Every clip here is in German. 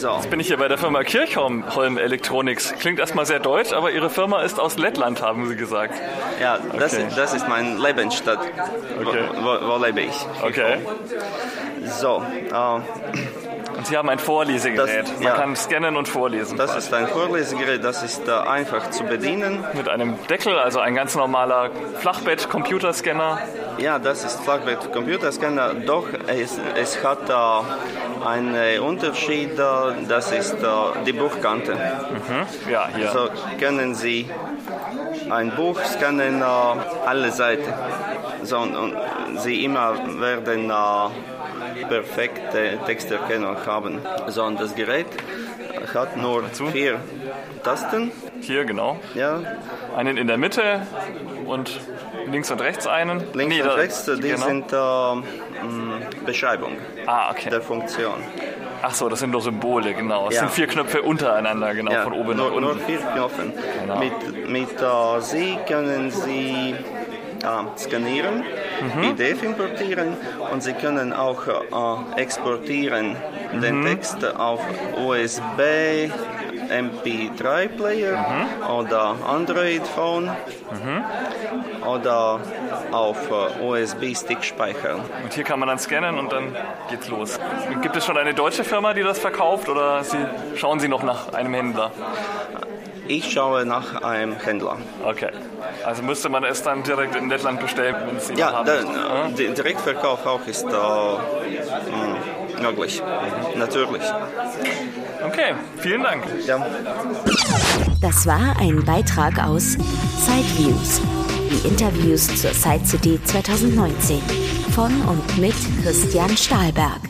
So. Jetzt bin ich hier bei der Firma Kirchholm Electronics. Klingt erstmal sehr deutsch, aber Ihre Firma ist aus Lettland, haben Sie gesagt. Ja, das, okay. ist, das ist mein Lebensstadt. Okay. Wo, wo, wo lebe ich? Okay. So, äh, und Sie haben ein Vorlesegerät. Das, Man ja, kann scannen und vorlesen. Das ist ein Vorlesegerät, das ist äh, einfach zu bedienen. Mit einem Deckel, also ein ganz normaler Flachbett-Computerscanner. Ja, das ist Flachbett-Computerscanner, doch es, es hat äh, einen Unterschied, das ist äh, die Buchkante. Mhm. Ja, hier. Also können Sie ein Buch scannen, äh, alle Seiten. So, und, Sie immer werden äh, perfekte Texterkennung haben. So, und das Gerät hat nur vier Tasten. Hier, genau. Ja. Einen in der Mitte und links und rechts einen. Links nee, und rechts, die genau. sind äh, Beschreibung ah, okay. der Funktion. Ach so, das sind nur Symbole, genau. Es ja. sind vier Knöpfe untereinander, genau, ja, von oben nach unten. Nur vier Knöpfe. Genau. Mit, mit uh, Sie können Sie uh, skanieren, mhm. PDF importieren und Sie können auch uh, exportieren mhm. den Text auf USB, MP3-Player mhm. oder Android-Phone mhm. Oder auf äh, USB-Stick speichern. Und hier kann man dann scannen und dann geht's los. Gibt es schon eine deutsche Firma, die das verkauft oder Sie, schauen Sie noch nach einem Händler? Ich schaue nach einem Händler. Okay. Also müsste man es dann direkt in Lettland bestellen, wenn es Ja, haben der, der Direktverkauf auch ist äh, möglich. Mhm. Natürlich. Okay, vielen Dank. Ja. Das war ein Beitrag aus Sideviews. Die Interviews zur Side City 2019 von und mit Christian Stahlberg.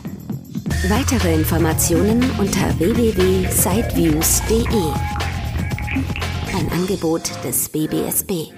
Weitere Informationen unter www.sideviews.de. Ein Angebot des BBSB.